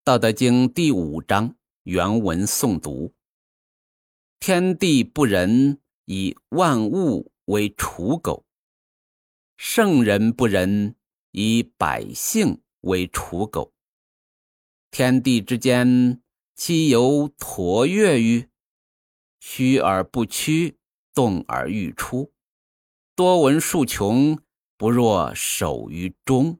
《道德经》第五章原文诵读：天地不仁，以万物为刍狗；圣人不仁，以百姓为刍狗。天地之间，其犹橐越于虚而不屈，动而欲出。多闻数穷，不若守于中。